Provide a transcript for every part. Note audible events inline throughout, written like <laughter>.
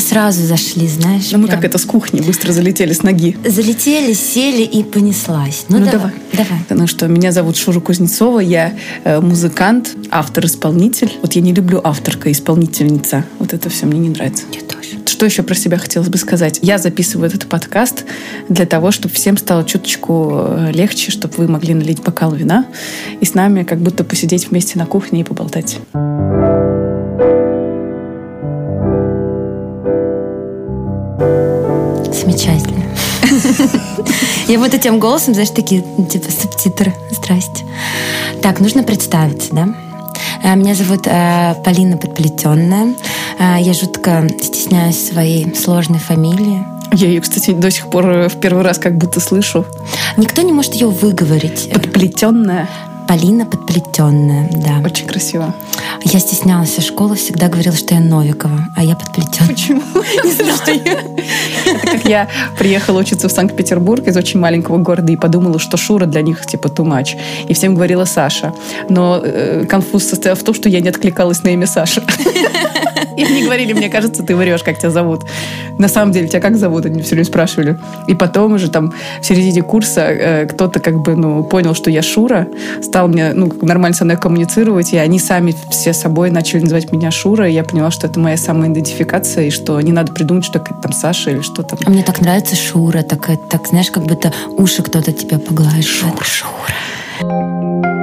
как-то сразу зашли, знаешь. Ну, мы как это с кухни быстро залетели с ноги. Залетели, сели и понеслась. Ну, ну давай, давай. Ну что, меня зовут Шура Кузнецова, я э, музыкант, автор-исполнитель. Вот я не люблю авторка, исполнительница. Вот это все мне не нравится. Я тоже. Что еще про себя хотелось бы сказать? Я записываю этот подкаст для того, чтобы всем стало чуточку э, легче, чтобы вы могли налить бокал вина и с нами как будто посидеть вместе на кухне и поболтать. Замечательно. Я вот этим голосом, знаешь, такие, типа, субтитры. Здрасте. Так, нужно представиться, да? Э, меня зовут э, Полина Подплетенная. Э, я жутко стесняюсь своей сложной фамилии. Я ее, кстати, до сих пор в первый раз как будто слышу. Никто не может ее выговорить. Подплетенная. Полина Подплетенная, да. Очень красиво. Я стеснялась в школы, всегда говорила, что я Новикова, а я Подплетенная. Почему? <laughs> Не знаю. Это как я приехала учиться в Санкт-Петербург из очень маленького города и подумала, что Шура для них типа much. И всем говорила Саша. Но э, конфуз состоял в том, что я не откликалась на имя Саша. <laughs> И они говорили, мне кажется, ты врешь, как тебя зовут. На самом деле, тебя как зовут? Они все время спрашивали. И потом уже там в середине курса э, кто-то как бы, ну, понял, что я Шура, стал мне, ну, нормально со мной коммуницировать, и они сами все собой начали называть меня Шура, и я поняла, что это моя самоидентификация, и что не надо придумать, что это там Саша или что там. А мне так нравится Шура, так, так знаешь, как будто уши кто-то тебя погладит. Шура. Шура.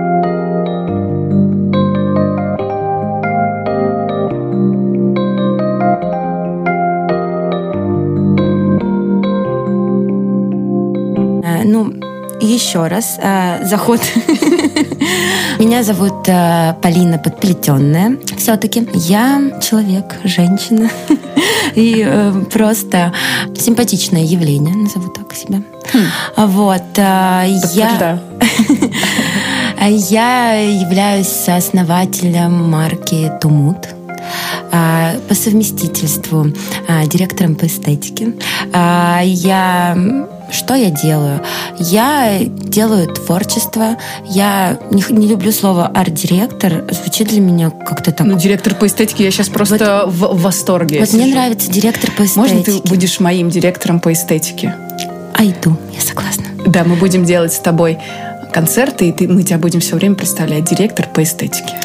Ну, еще раз, э, заход. <laughs> Меня зовут э, Полина Подплетенная. Все-таки я человек, женщина. <laughs> И э, просто симпатичное явление, назову так себя. Хм. Вот. Э, я... <laughs> Я являюсь основателем марки Тумут э, по совместительству э, директором по эстетике. Э, я что я делаю? Я делаю творчество. Я не, не люблю слово арт-директор. Звучит для меня как-то так. Ну, директор по эстетике, я сейчас просто вот, в, в восторге. Вот мне нравится директор по эстетике. Можно ты будешь моим директором по эстетике? Айду, я согласна. Да, мы будем делать с тобой концерты, и ты, мы тебя будем все время представлять. Директор по эстетике.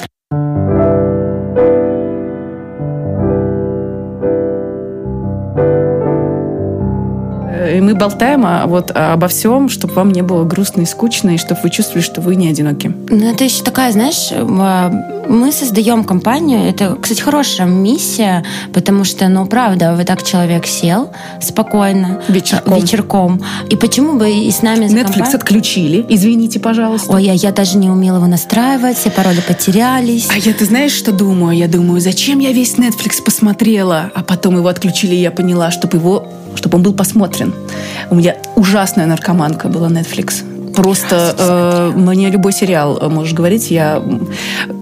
Болтаем а, вот обо всем, чтобы вам не было грустно и скучно, и чтобы вы чувствовали, что вы не одиноки. Ну, это еще такая, знаешь, а, мы создаем компанию. Это, кстати, хорошая миссия, потому что, ну, правда, вот так человек сел спокойно вечерком, вечерком и почему бы и с нами Netflix компания... отключили, извините, пожалуйста. Ой, я, я даже не умела его настраивать, все пароли потерялись. А я, ты знаешь, что думаю? Я думаю, зачем я весь Netflix посмотрела, а потом его отключили, и я поняла, чтобы его чтобы он был посмотрен. У меня ужасная наркоманка была Netflix. Просто э, мне любой сериал э, можешь говорить, я...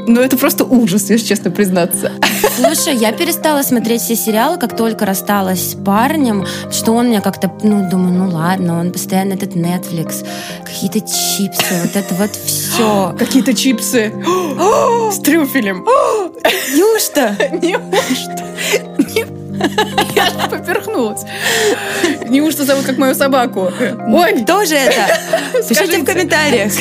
Ну, это просто ужас, если честно признаться. Слушай, я перестала смотреть все сериалы, как только рассталась с парнем, что он меня как-то, ну, думаю, ну ладно, он постоянно этот Netflix, какие-то чипсы, вот это вот все. <gasps> Какие-то чипсы <gasps> с трюфелем. <gasps> Неужто? <laughs> Неужто? <laughs> <laughs> Я же поперхнулась. Неужто зовут как мою собаку? Ой! Тоже это? <laughs> Пишите в комментариях.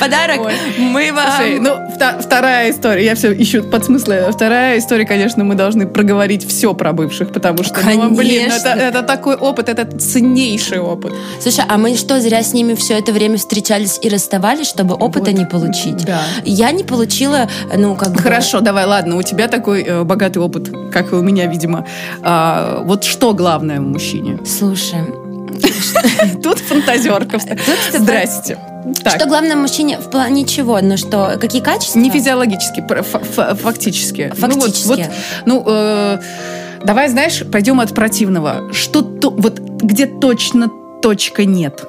Подарок мы вам... Слушай, ну, вторая история. Я все ищу подсмыслы. Вторая история, конечно, мы должны проговорить все про бывших, потому что, ну, блин, это, такой опыт, это ценнейший опыт. Слушай, а мы что, зря с ними все это время встречались и расставались, чтобы опыта не получить? Да. Я не получила, ну, как бы... Хорошо, давай, ладно, у тебя такой э, богатый опыт, как и у меня, видимо. А, вот что главное в мужчине? Слушай, <laughs> Тут фантазерка. Здрасте. Так. Что главное мужчине в плане чего? Ну что, какие качества? Не физиологически, фактически. Фактически. Ну, вот, вот, ну э, давай, знаешь, пойдем от противного. Что то, вот где точно точка нет?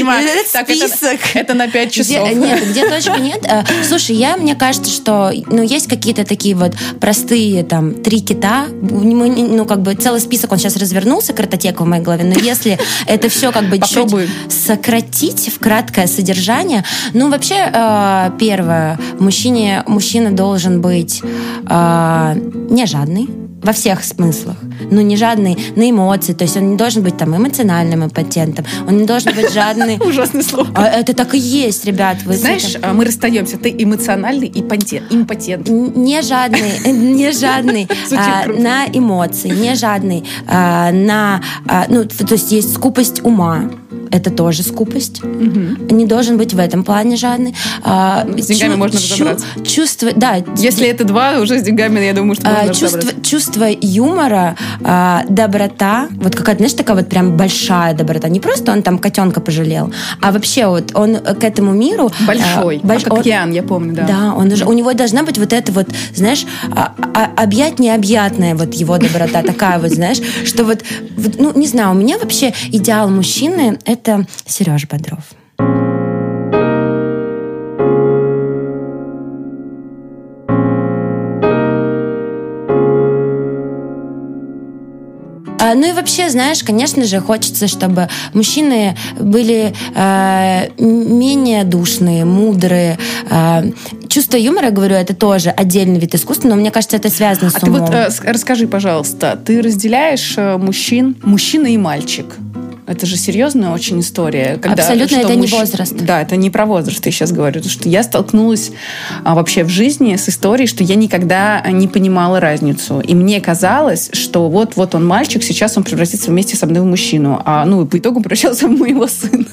Понимаю. Так, список. Это на 5 часов. Нет, где точка нет. Э, слушай, я, мне кажется, что ну, есть какие-то такие вот простые там три кита. Ну, как бы целый список, он сейчас развернулся, картотека в моей голове, но если это все как бы чуть сократить в краткое содержание, ну, вообще, э, первое, мужчине, мужчина должен быть э, не жадный, во всех смыслах. Ну, не жадный на эмоции, то есть он не должен быть там эмоциональным импотентом, он не должен быть жадный... <laughs> Ужасное слово. А это так и есть, ребят. Вы Знаешь, а мы расстаемся, ты эмоциональный импотент. Не жадный, <laughs> не жадный а, на эмоции, не жадный на... Ну, то есть есть скупость ума, это тоже скупость. Угу. Не должен быть в этом плане жадный. А, с деньгами чу- можно разобраться. Чувство, да. Если это два, уже с деньгами, я думаю, что можно а, чувство, чувство юмора, а, доброта, вот какая-то, знаешь, такая вот прям большая доброта. Не просто он там котенка пожалел, а вообще вот он к этому миру... Большой, а, больш... как он, океан, я помню, да. Да, он уже, у него должна быть вот эта вот, знаешь, а, а, объять необъятная вот его доброта, такая вот, знаешь, что вот, ну, не знаю, у меня вообще идеал мужчины — это Сереж Бодров. А, ну и вообще, знаешь, конечно же, хочется, чтобы мужчины были э, менее душные, мудрые. Э, чувство юмора, говорю, это тоже отдельный вид искусства, но мне кажется, это связано с а умом. А ты вот э, расскажи, пожалуйста, ты разделяешь э, мужчин, мужчина и мальчик? Это же серьезная очень история. Когда, Абсолютно, это муж... не возраст. Да, это не про возраст, я сейчас говорю. Что я столкнулась а, вообще в жизни с историей, что я никогда не понимала разницу. И мне казалось, что вот-вот он мальчик, сейчас он превратится вместе со мной в мужчину. А ну, по итогу превращался <laughs> в моего сына.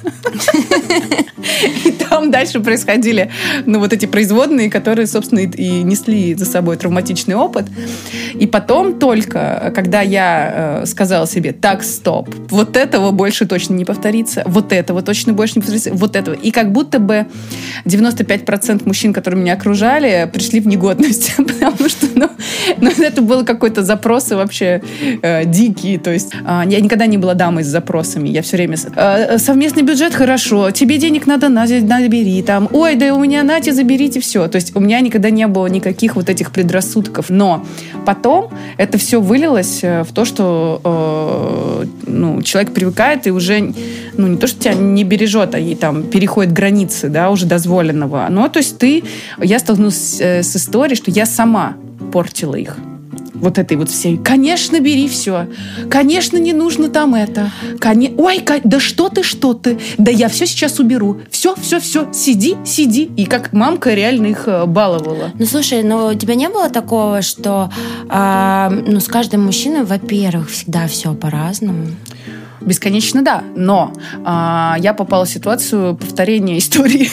И там дальше происходили ну, вот эти производные, которые, собственно, и несли за собой травматичный опыт. И потом только, когда я э, сказала себе, так, стоп, вот этого больше больше точно не повторится, вот этого точно больше не повторится, вот этого. И как будто бы 95% мужчин, которые меня окружали, пришли в негодность, <laughs> потому что ну, ну, это было какой-то запросы вообще э, дикие. То есть э, я никогда не была дамой с запросами. Я все время... Э, совместный бюджет хорошо, тебе денег надо, на, набери. Там, ой, да у меня нате, заберите все. То есть у меня никогда не было никаких вот этих предрассудков. Но потом это все вылилось э, в то, что э, ну, человек привыкает и уже, ну, не то, что тебя не бережет, а и там переходит границы, да, уже дозволенного. Ну, то есть ты, я столкнулась с, э, с историей, что я сама портила их вот этой вот всей. Конечно, бери все. Конечно, не нужно там это. Коне... Ой, да что ты, что ты. Да я все сейчас уберу. Все, все, все. Сиди, сиди. И как мамка реально их э, баловала. Ну, слушай, но у тебя не было такого, что э, ну, с каждым мужчиной, во-первых, всегда все по-разному? Бесконечно да, но а, я попала в ситуацию повторения истории.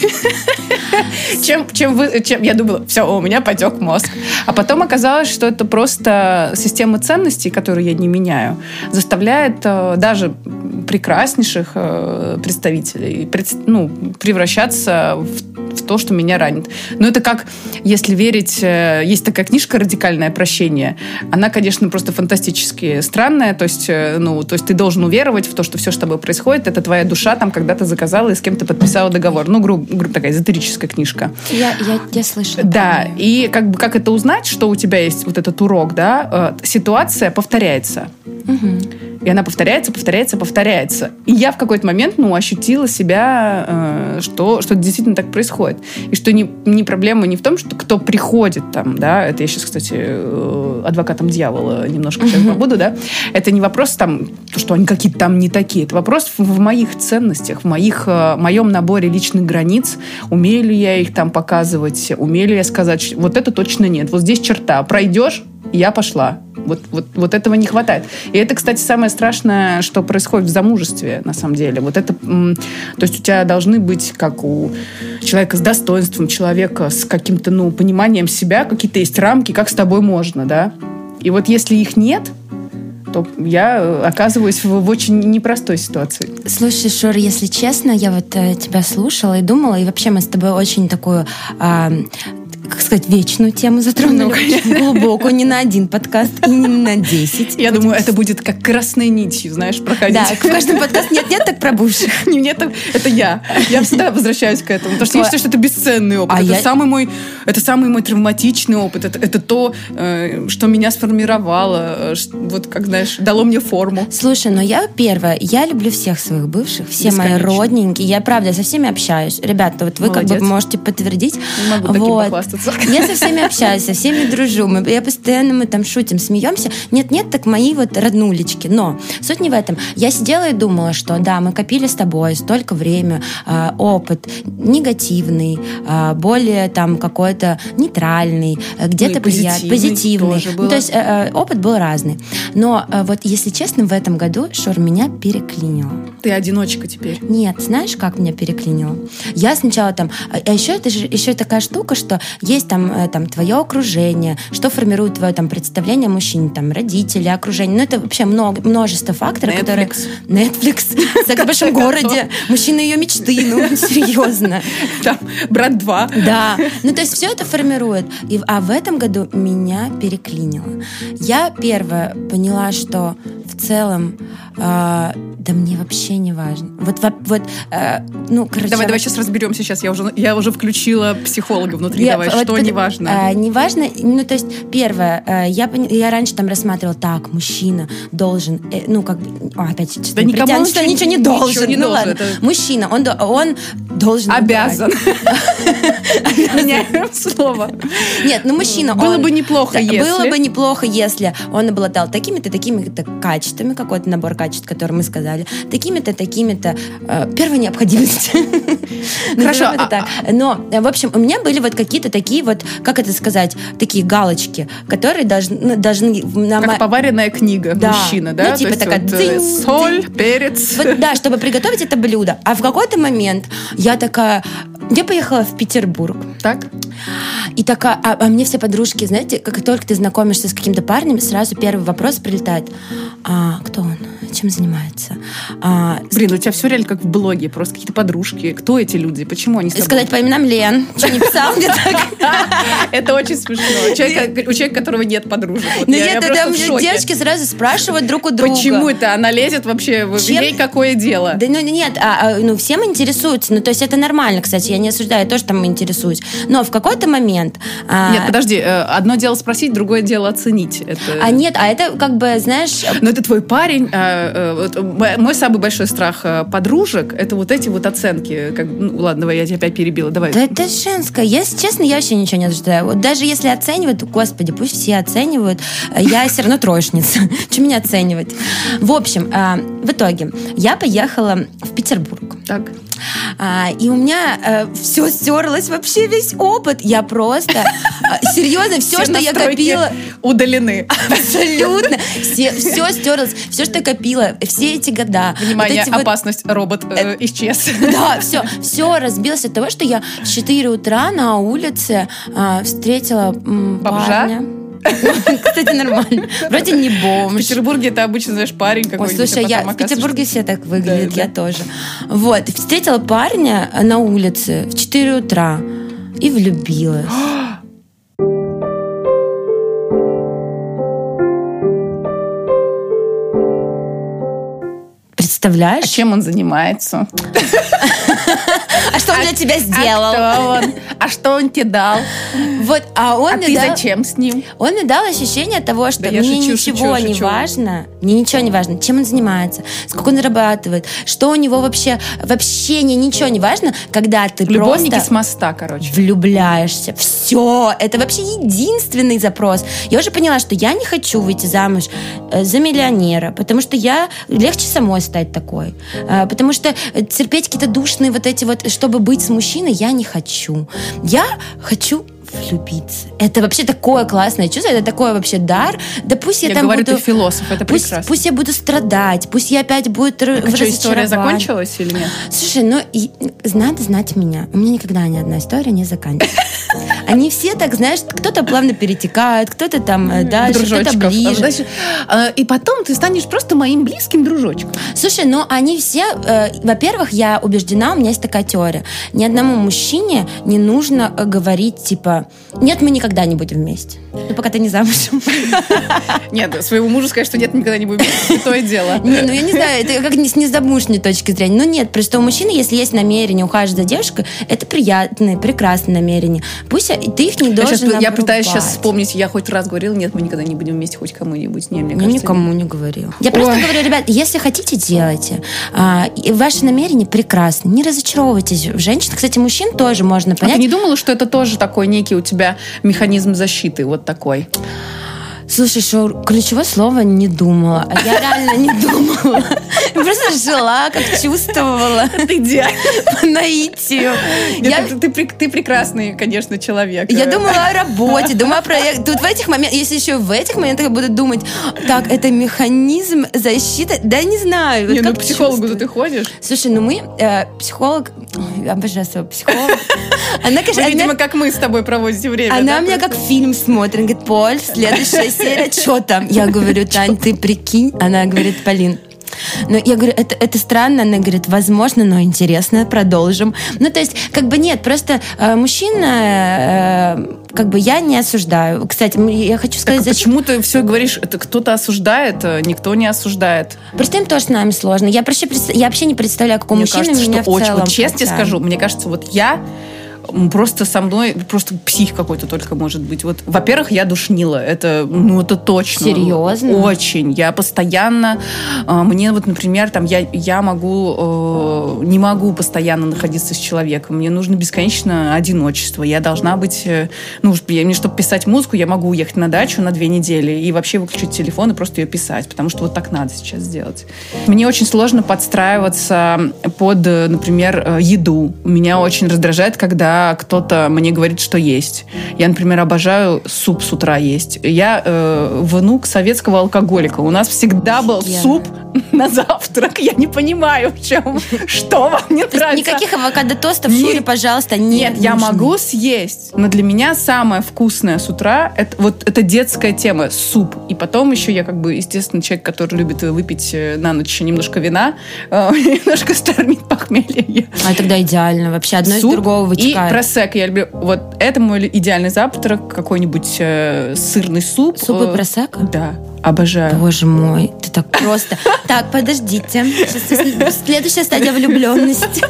<laughs> чем, чем, вы, чем я думала, все, у меня потек мозг. А потом оказалось, что это просто система ценностей, которую я не меняю, заставляет а, даже прекраснейших а, представителей пред, ну, превращаться в то, что меня ранит. Но это как, если верить, э, есть такая книжка «Радикальное прощение». Она, конечно, просто фантастически странная, то есть, э, ну, то есть ты должен уверовать в то, что все, что с тобой происходит, это твоя душа там когда-то заказала и с кем-то подписала договор. Ну, грубо гру, такая эзотерическая книжка. Я, я, я слышала. Да, и как бы как это узнать, что у тебя есть вот этот урок, да? Э, ситуация повторяется. Угу. И она повторяется, повторяется, повторяется. И я в какой-то момент, ну, ощутила себя, э, что, что действительно так происходит. И что не, не проблема не в том, что кто приходит там, да, это я сейчас, кстати, э, адвокатом дьявола немножко сейчас побуду, да, это не вопрос там, то, что они какие-то там не такие, это вопрос в, в моих ценностях, в моих, э, моем наборе личных границ, умею ли я их там показывать, умею ли я сказать, вот это точно нет, вот здесь черта, пройдешь, я пошла. Вот, вот, вот этого не хватает. И это, кстати, самое страшное, что происходит в замужестве, на самом деле. Вот это, то есть у тебя должны быть, как у человека с достоинством, человека с каким-то, ну, пониманием себя, какие-то есть рамки, как с тобой можно, да. И вот если их нет, то я э, оказываюсь в, в очень непростой ситуации. Слушай, Шур, если честно, я вот э, тебя слушала и думала, и вообще мы с тобой очень такую э, как сказать, вечную тему затронули, Ну, очень глубокую, не на один подкаст и не на десять. Я думаю, это будет как красной нитью, знаешь, проходить. Да, в каждом подкасте нет-нет, так про бывших. <laughs> Не, Нет, это я. Я всегда возвращаюсь к этому. Потому что я считаю, что это бесценный опыт. А это, я- самый мой, это самый мой травматичный опыт. Это, это то, э, что меня сформировало. э, вот, как знаешь, дало мне форму. Слушай, но я первое, я люблю всех своих бывших, все мои родненькие, я правда со всеми общаюсь. Ребята, вот вы как бы можете подтвердить. Не могу таким Вот. Похвастаться. Я со всеми общаюсь, со всеми дружу. Мы, я постоянно мы там шутим, смеемся. Нет-нет, так мои вот роднулечки. Но суть не в этом. Я сидела и думала, что да, мы копили с тобой столько время, а, опыт негативный, а, более там какой-то нейтральный, а, где-то Ну приятный, позитивный позитивный. Ну, то есть э, э, опыт был разный. Но э, вот, если честно, в этом году Шур меня переклинило. Ты одиночка теперь. Нет, знаешь, как меня переклинило? Я сначала там... А еще это же еще такая штука, что есть там, э, там твое окружение, что формирует твое там представление о мужчине, там родители, окружение. Ну, это вообще много, множество факторов, которые... Netflix. Netflix. <laughs> Секс в <laughs> большом городе. Мужчина ее мечты. Ну, <laughs> серьезно. Там, брат 2. Да. Ну, то есть все это формирует. И, а в этом году меня переклинило. Я первое поняла, что в целом, э, да мне вообще не важно. Вот, во- вот э, ну, короче... Давай, давай сейчас разберемся. Сейчас я уже, я уже включила психолога внутри. Я- давай, вот что это, неважно. э, неважно, ну, то есть, первое, э, я, я раньше там рассматривала, так, мужчина должен, э, ну, как бы, о, опять сейчас Да не никому притянут, что ничего- ничего не ничего должен. не ну, должен, ладно. это- Мужчина, он, он должен... Обязан. <laughs> Меняем слово. Нет, ну мужчина, Было бы неплохо, если. Было бы неплохо, если он обладал такими-то, такими-то качествами, какой-то набор качеств, который мы сказали, такими-то, такими-то, э, первой необходимости. <laughs> Хорошо, это а- так. Но, э, в общем, у меня были вот какие-то такие вот, как это сказать, такие галочки, которые должны... ну, должны Как поваренная книга мужчина, да? Ну, типа такая э, соль, перец. да, чтобы приготовить это блюдо. А в какой-то момент я такая... Я поехала в Петербург. Так? И такая, а, а мне все подружки, знаете, как только ты знакомишься с каким-то парнем, сразу первый вопрос прилетает. А, кто он? Чем занимается? А, Блин, у тебя все реально как в блоге, просто какие-то подружки. Кто эти люди? Почему они с тобой? сказать по именам Лен. Что не писал мне так? <laughs> Это очень смешно. У человека, которого нет подружек. Ну нет, тогда девочки сразу спрашивают друг у друга. Почему это она лезет вообще? Ей какое дело? Да ну нет, а, а, ну всем интересуются, ну то есть это нормально, кстати, я не осуждаю, я тоже там интересуюсь. Но в какой-то момент... а, Нет, подожди. э, Одно дело спросить, другое дело оценить. А нет, а это как бы, знаешь, Но это твой парень. а, э, вот, мой самый большой страх э, подружек это вот эти вот оценки. Как, ну, ладно, давай, я тебя опять перебила. Давай. Да это женское. Если честно, я вообще ничего не ожидаю. Вот даже если оценивают, господи, пусть все оценивают. э, Я все равно троечница. <laughs> Что меня оценивать? В общем, а, в итоге я поехала в Петербург. Так. А, и у меня все стерлось, вообще весь опыт. Я просто, а, серьезно, все, что я копила, удалены. абсолютно, все, все стерлось, все, что я копила, все эти года. вот Внимание, вот- опасность, робот э, исчез. Да, все, все разбилось от того, что я в 4 утра на улице а, встретила м, Бомжа? парня. <laughs> Кстати, нормально. Вроде не В бомж. Петербурге это обычно, знаешь, парень Ой, какой-нибудь. слушай, а я в Петербурге все так выглядят, я тоже. Вот, встретила парня на улице в 4 утра и влюбилась. <gasps> А Представляешь? чем он занимается? А что он для тебя А сделал? кто он? А что он тебе дал? Вот, а он А ты зачем с ним? Он мне дал ощущение того, что мне ничего не важно, мне ничего не важно, чем он занимается, сколько он зарабатывает, что у него вообще, вообще не, ничего не важно, когда ты Любовники просто с моста, короче. влюбляешься. Все, это вообще единственный запрос. Я уже поняла, что я не хочу выйти замуж э, за миллионера, потому что я легче самой стать такой, Э, потому что терпеть какие-то душные вот эти вот, чтобы быть с мужчиной, я не хочу. Я хочу влюбиться. Это вообще такое классное чувство, это такой вообще дар. Да пусть я, Я там говорю, буду... ты философ, это Пусть, прекрасно. пусть я буду страдать, пусть я опять буду р- Так что, история закончилась или нет? Слушай, ну и, надо знать меня. У меня никогда ни одна история не заканчивается. <laughs> Они все так, знаешь, кто-то плавно перетекает, кто-то там э, дальше, кто-то ближе. Э, И потом ты станешь просто моим близким дружочком. Слушай, ну они все, э, во-первых, я убеждена, у меня есть такая теория. Ни одному мужчине не нужно э, говорить, типа, типа, нет, мы никогда не будем вместе. Ну, пока ты не замужем. Нет, своему мужу сказать, что нет, никогда не будем вместе, то и дело. Не, ну я не знаю, это как не с незамужней точки зрения. Ну нет, просто у мужчины, если есть намерение ухаживать за девушкой, это приятное, прекрасное намерение. Пусть ты их не должен Я, пытаюсь сейчас вспомнить, я хоть раз говорила, нет, мы никогда не будем вместе хоть кому-нибудь. Не, мне кажется, никому не говорил. Я просто говорю, ребят, если хотите, делайте. А, и ваши намерения прекрасны. Не разочаровывайтесь в женщинах. Кстати, мужчин тоже можно понять. А ты не думала, что это тоже такой некий у тебя механизм защиты, вот такой? Слушай, что ключевое слово не думала. А я реально не думала. Просто жила, как чувствовала. Это идеально. По наитию. Я... Ты, ты, ты прекрасный, конечно, человек. Я думала о работе, думала о проекте. Тут в этих моментах, если еще в этих моментах я буду думать, так, это механизм защиты, да не знаю. Не, ну к психологу ты ходишь? Слушай, ну мы, э, психолог, обожаю своего психолога. Она, конечно, Вы, видимо, как мы с тобой проводите время. Она да, меня как фильм смотрит. Она говорит, Поль, следующая <laughs> серия, что там? Я говорю, Тань, ты прикинь. Она говорит, Полин, но я говорю, это, это странно. Она говорит, возможно, но интересно, продолжим. Ну, то есть, как бы нет, просто э, мужчина, э, как бы я не осуждаю. Кстати, я хочу сказать... Так, зачем... Почему ты все говоришь, это кто-то осуждает, э, никто не осуждает? Просто им тоже с нами сложно. Я, вообще, я вообще не представляю, как у мужчины кажется, меня что в очень, целом. Вот честно скажу, мне кажется, вот я просто со мной, просто псих какой-то только может быть. Вот, во-первых, я душнила, это, ну, это точно. Серьезно? Очень. Я постоянно, э, мне вот, например, там, я, я могу, э, не могу постоянно находиться с человеком, мне нужно бесконечно одиночество, я должна быть, э, ну, мне, чтобы писать музыку, я могу уехать на дачу на две недели и вообще выключить телефон и просто ее писать, потому что вот так надо сейчас сделать. Мне очень сложно подстраиваться под, например, еду. Меня очень раздражает, когда кто-то мне говорит, что есть. Я, например, обожаю суп с утра есть. Я э, внук советского алкоголика. У нас всегда был Офигенно. суп <laughs> на завтрак. Я не понимаю, в чем, что вам не нравится. Никаких авокадо-тостов, Шуре, пожалуйста, нет. Нет, я могу съесть, но для меня самое вкусное с утра, это вот это детская тема, суп. И потом еще я как бы, естественно, человек, который любит выпить э, на ночь немножко вина, э, <laughs> немножко стормит похмелье. А тогда идеально. Вообще одно суп из другого вытекает и просек я люблю. Вот это мой идеальный завтрак, какой-нибудь э, сырный суп. Суп и просека? Да, обожаю. Боже мой, ты так просто. Так, подождите. Следующая стадия влюбленности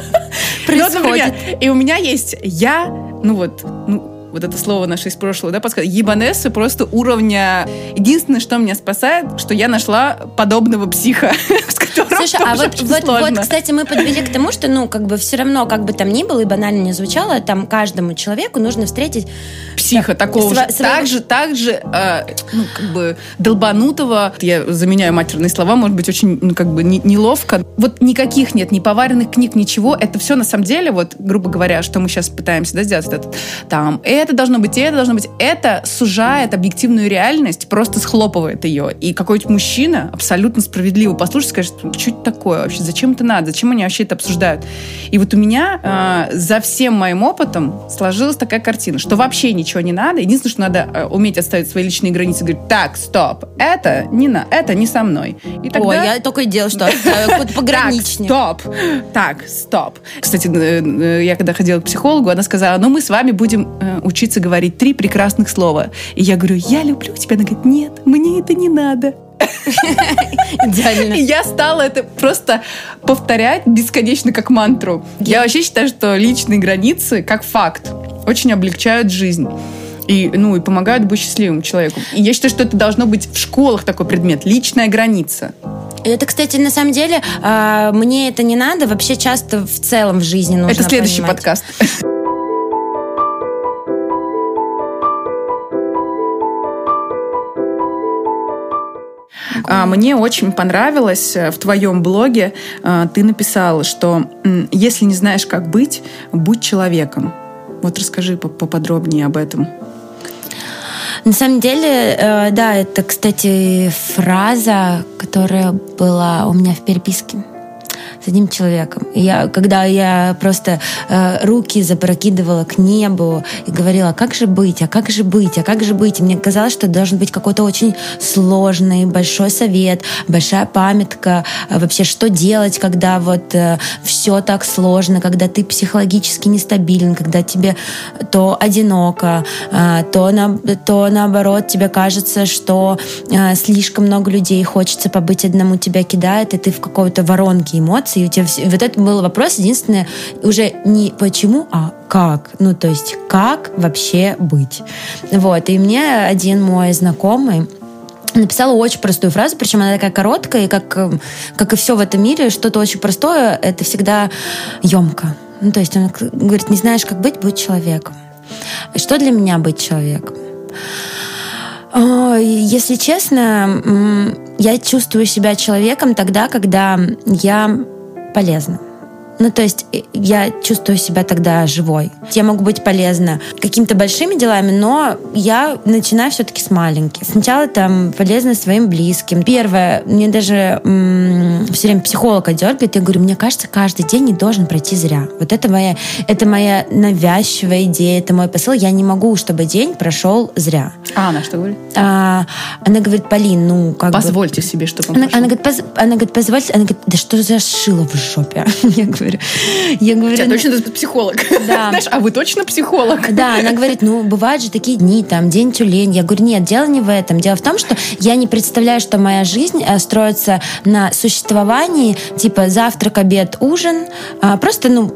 происходит. И у меня есть я, ну вот, ну, вот это слово наше из прошлого, да, подсказать, ебанессы просто уровня... Единственное, что меня спасает, что я нашла подобного психа, <laughs> с которым Слушай, а вот, вот, вот, кстати, мы подвели к тому, что, ну, как бы все равно, как бы там ни было и банально не звучало, там каждому человеку нужно встретить... Психа так, такого св- же. Так же, так же, э, ну, как бы долбанутого. Я заменяю матерные слова, может быть, очень, ну, как бы не, неловко. Вот никаких нет, ни поваренных книг, ничего. Это все на самом деле, вот, грубо говоря, что мы сейчас пытаемся да, сделать, это, там, это это должно быть, и это должно быть. Это сужает объективную реальность, просто схлопывает ее. И какой-то мужчина абсолютно справедливо послушает, скажет, что это такое вообще, зачем это надо, зачем они вообще это обсуждают. И вот у меня э, за всем моим опытом сложилась такая картина, что вообще ничего не надо. Единственное, что надо э, уметь отставить свои личные границы, говорить, так, стоп, это не на, это не со мной. И тогда... Ой, я только и делаю, что <laughs> пограничник. Так, стоп, так, стоп. Кстати, э, э, я когда ходила к психологу, она сказала, ну мы с вами будем учиться говорить три прекрасных слова. И я говорю, я люблю тебя. Она говорит, нет, мне это не надо. Идеально. И я стала это просто повторять бесконечно как мантру. Я вообще считаю, что личные границы, как факт, очень облегчают жизнь. И, ну, и помогают быть счастливым человеку. И я считаю, что это должно быть в школах такой предмет. Личная граница. Это, кстати, на самом деле, э, мне это не надо. Вообще часто в целом в жизни нужно Это следующий понимать. подкаст. А, мне очень понравилось э, в твоем блоге, э, ты написала, что если не знаешь, как быть, будь человеком. Вот расскажи поподробнее об этом. На самом деле, э, да, это, кстати, фраза, которая была у меня в переписке с одним человеком. И я, когда я просто э, руки запрокидывала к небу и говорила, как же быть, а как же быть, а как же быть. И мне казалось, что должен быть какой-то очень сложный, большой совет, большая памятка, э, вообще что делать, когда вот э, все так сложно, когда ты психологически нестабилен, когда тебе то одиноко, э, то, на, то наоборот тебе кажется, что э, слишком много людей хочется побыть одному, тебя кидает, и ты в какой-то воронке эмоций. И у тебя все... Вот это был вопрос единственное, уже не почему, а как. Ну, то есть, как вообще быть. Вот. И мне один мой знакомый, написала очень простую фразу, причем она такая короткая, и как, как и все в этом мире, что-то очень простое, это всегда емко. Ну, то есть он говорит, не знаешь, как быть, будь человеком. Что для меня быть человеком? Если честно, я чувствую себя человеком тогда, когда я полезна. Ну, то есть э, я чувствую себя тогда живой. Я могу быть полезна какими-то большими делами, но я начинаю все-таки с маленьких. Сначала там полезно своим близким. Первое, мне даже м- все время психолог дергает, я говорю, мне кажется, каждый день не должен пройти зря. Вот это моя, это моя навязчивая идея, это мой посыл. Я не могу, чтобы день прошел зря. А она что говорит? А, она говорит, Полин, ну как Позвольте бы... себе, чтобы он она, она, говорит, поз... она говорит, позвольте, она говорит, да что за шило в жопе? <laughs> Я говорю, говорю. Я говорю, тебя точно ты психолог. Да. <laughs> Знаешь, а вы точно психолог? Да, она говорит, ну, бывают же такие дни, там, день тюлень. Я говорю, нет, дело не в этом. Дело в том, что я не представляю, что моя жизнь э, строится на существовании, типа, завтрак, обед, ужин. А, просто, ну,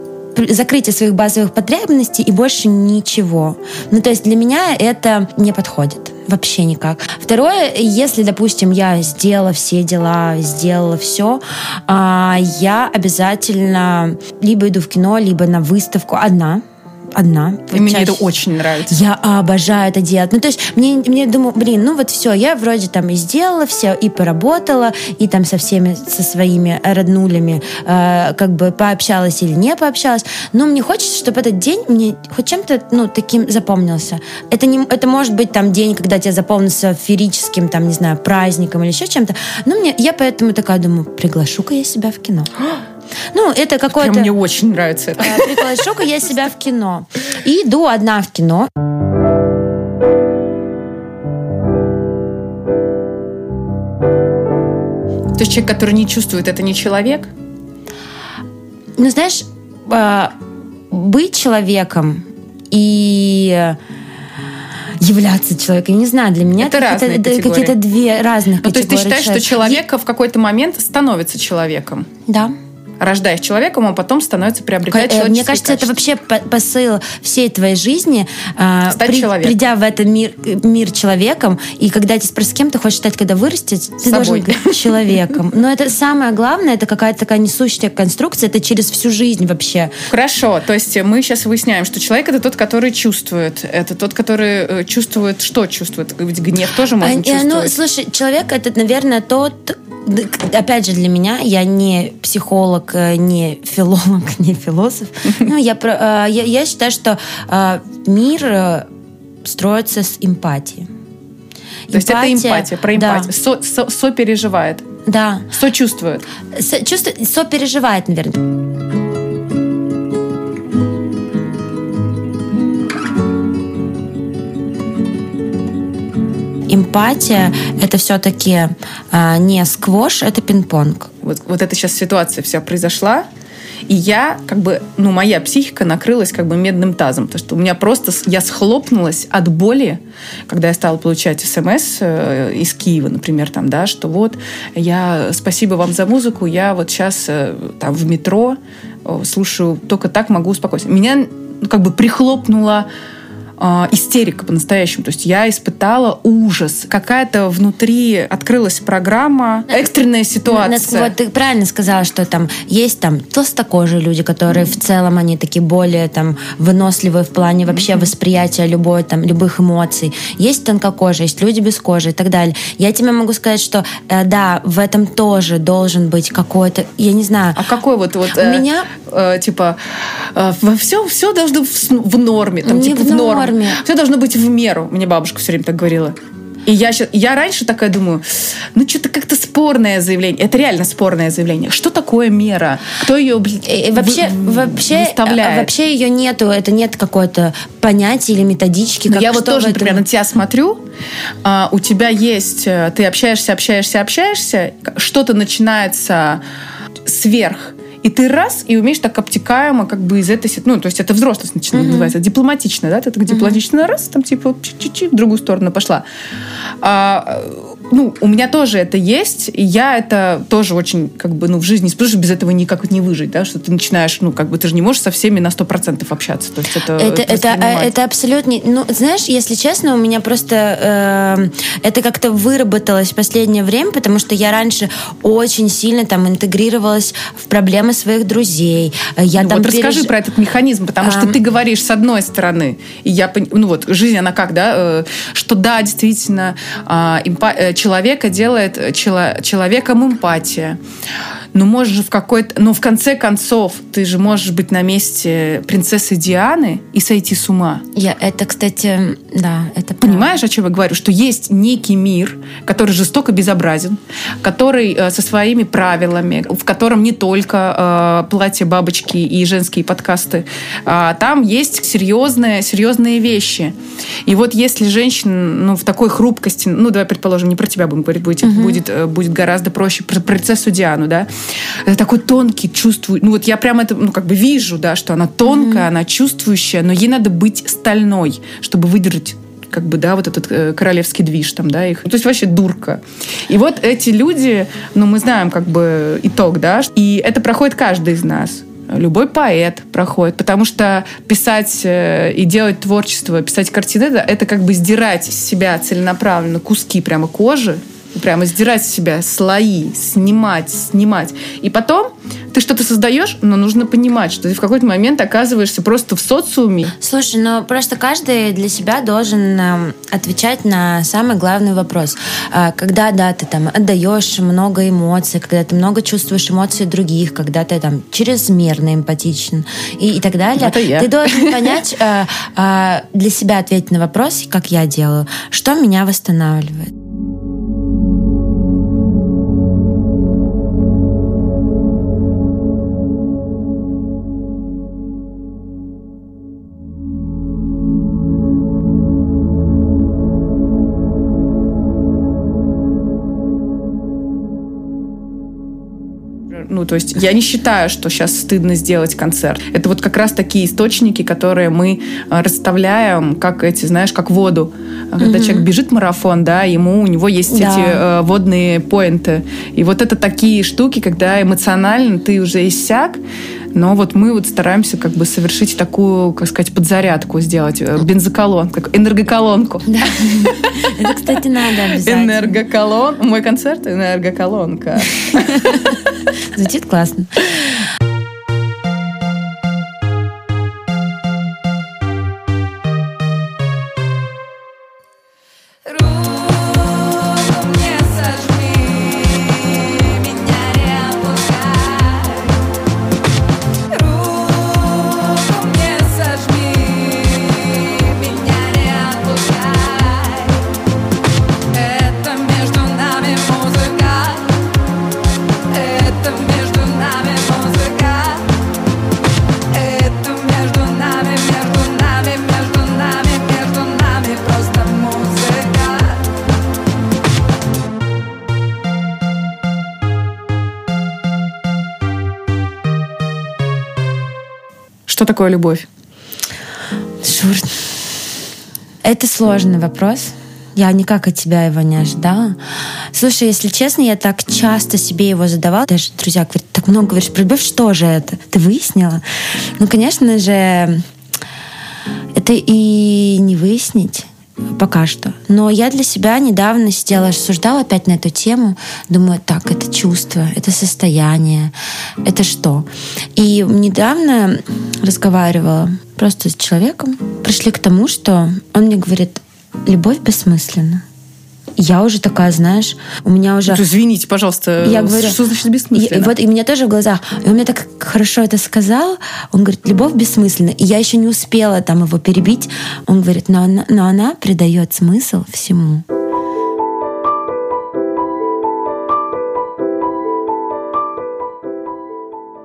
закрытие своих базовых потребностей и больше ничего. Ну, то есть для меня это не подходит. Вообще никак. Второе, если, допустим, я сделала все дела, сделала все, а, я обязательно либо иду в кино, либо на выставку одна, одна. И вот мне чаще. это очень нравится. Я обожаю это делать. Ну, то есть, мне, мне думаю, блин, ну вот все, я вроде там и сделала все, и поработала, и там со всеми, со своими роднулями э, как бы пообщалась или не пообщалась. Но мне хочется, чтобы этот день мне хоть чем-то, ну, таким запомнился. Это, не, это может быть там день, когда тебе запомнился феерическим, там, не знаю, праздником или еще чем-то. Но мне, я поэтому такая думаю, приглашу-ка я себя в кино. <gasps> <gasps> Ну, это какое-то... Мне очень нравится это. Э, приглашу-ка я себя в кино. И иду одна в кино. То есть человек, который не чувствует, это не человек? Ну, знаешь, э, быть человеком и являться человеком. Я не знаю, для меня это, это, это какие-то две разных ну, То есть ты считаешь, человека. что человек в какой-то момент становится человеком? Да рождаясь человеком, он потом становится приобретать человеческие Мне кажется, качества. это вообще посыл всей твоей жизни. А, стать при, человеком. Придя в этот мир, мир человеком, и когда тебя спросят, кем ты хочешь стать, когда вырастешь, ты должен быть человеком. <laughs> Но это самое главное, это какая-то такая несущая конструкция, это через всю жизнь вообще. Хорошо, то есть мы сейчас выясняем, что человек это тот, который чувствует, это тот, который э, чувствует, что чувствует, ведь гнев тоже можно а, чувствовать. Ну, слушай, человек это, наверное, тот, опять же, для меня, я не психолог, э, не филолог, <laughs> не философ. Ну, я, э, я, я считаю, что э, мир строится с эмпатией. То есть это эмпатия, про эмпатию. Да. Со, со, сопереживает. Да. Сочувствует. Со, чувствует, сопереживает, наверное. Эмпатия — это все-таки а, не сквош, это пинг-понг. Вот, вот эта сейчас ситуация вся произошла, и я, как бы, ну, моя психика накрылась как бы медным тазом. Потому что у меня просто, я схлопнулась от боли, когда я стала получать смс э, из Киева, например, там, да, что вот, я, спасибо вам за музыку, я вот сейчас э, там в метро э, слушаю, только так могу успокоиться. Меня ну, как бы прихлопнуло э, истерика по-настоящему. То есть я испытала ужас. Какая-то внутри открылась программа, экстренная ситуация. Вот ты правильно сказала, что там есть там толстокожие люди, которые в целом они такие более там выносливые в плане вообще восприятия любой там любых эмоций. Есть тонкокожие, есть люди без кожи и так далее. Я тебе могу сказать, что э, да, в этом тоже должен быть какой-то, я не знаю. А какой вот вот у э, меня э, типа э, во все все должно в, в норме, там не типа в норме норме. <laughs> Все должно быть в меру. Мне бабушка все время так говорила. И я, щас- я раньше такая думаю, ну что-то как-то спорное заявление. Это реально спорное заявление. Что такое мера? Кто ее блин, И вообще, вы- вообще, выставляет? э, вообще ее нету, это нет какой-то понятия или методички. Как я вот тоже, этом- например, на тебя смотрю, а, у тебя есть, э, ты общаешься, общаешься, общаешься, что-то начинается сверх, и ты раз, и умеешь так обтекаемо как бы из этой... Ну, то есть это взрослость начинает называется. Дипломатично, да? Ты так дипломатично раз, там типа чи-чи-чи, в другую сторону пошла. А, ну, у меня тоже это есть, и я это тоже очень, как бы, ну, в жизни использую, что без этого никак не выжить, да, что ты начинаешь, ну, как бы, ты же не можешь со всеми на 100% общаться, то есть это... Это, это, это абсолютно... Ну, знаешь, если честно, у меня просто... э, это как-то выработалось в последнее время, потому что я раньше очень сильно там интегрировалась в проблемы своих друзей. Э, Я Ну там вот расскажи переж- про этот механизм, потому что Ам. ты говоришь с одной стороны, и я ну вот жизнь она как, да, э, что да, действительно а, эмпа- э, человека делает э, чело- человеком эмпатия. Но можешь же в какой-то, ну в конце концов ты же можешь быть на месте принцессы Дианы и сойти с ума. Я, это, кстати, да, это правда. Понимаешь, о чем я говорю? Что есть некий мир, который жестоко безобразен, который э, со своими правилами, в котором не только э, платья, бабочки и женские подкасты, а там есть серьезные, серьезные вещи. И вот если женщина ну, в такой хрупкости, ну, давай предположим, не про тебя будем говорить, будет, будет, э, будет гораздо проще, про принцессу Диану, да, такой тонкий, чувствует, ну, вот я прямо это, ну, как бы вижу, да, что она тонкая, она чувствующая, но ей надо быть стальной, чтобы выдержать как бы, да, вот этот э, королевский движ там, да, их. Ну, то есть вообще дурка. И вот эти люди, ну, мы знаем как бы итог, да, и это проходит каждый из нас. Любой поэт проходит, потому что писать э, и делать творчество, писать картины, это, это как бы сдирать с себя целенаправленно куски прямо кожи, прямо сдирать с себя слои, снимать, снимать. И потом ты что-то создаешь, но нужно понимать, что ты в какой-то момент оказываешься просто в социуме, Слушай, ну просто каждый для себя должен эм, отвечать на самый главный вопрос. А, Когда, да, ты там отдаешь много эмоций, когда ты много чувствуешь эмоций других, когда ты там чрезмерно эмпатичен и, и так далее. Это я. Ты должен понять, э, а, для себя ответить на вопрос, как я делаю, что меня восстанавливает. То есть я не считаю, что сейчас стыдно сделать концерт. Это вот как раз такие источники, которые мы э, расставляем, как эти, знаешь, как воду. А Когда человек бежит марафон, да, ему у него есть Да. эти э, водные поинты. И вот это такие штуки, когда эмоционально ты уже иссяк, но вот мы вот стараемся как бы совершить такую, как сказать, подзарядку сделать, э, бензоколон, как энергоколонку. Да. Это, кстати, надо обязательно. Энергоколон. Мой концерт энергоколонка. Звучит классно. Такое любовь? Шур, это сложный вопрос. Я никак от тебя его не ожидала. Слушай, если честно, я так часто себе его задавала. Даже друзья говорят, так много говоришь про любовь, что же это? Ты выяснила? Ну, конечно же, это и не выяснить пока что. Но я для себя недавно сидела, рассуждала опять на эту тему. Думаю, так, это чувство, это состояние, это что? И недавно разговаривала просто с человеком. Пришли к тому, что он мне говорит, любовь бессмысленна. Я уже такая, знаешь, у меня уже... Ну, Извините, пожалуйста, Я говорю, что значит бессмысленно? и вот и мне тоже в глазах. И он мне так хорошо это сказал. Он говорит, любовь бессмысленна. И я еще не успела там его перебить. Он говорит, но она, но она придает смысл всему.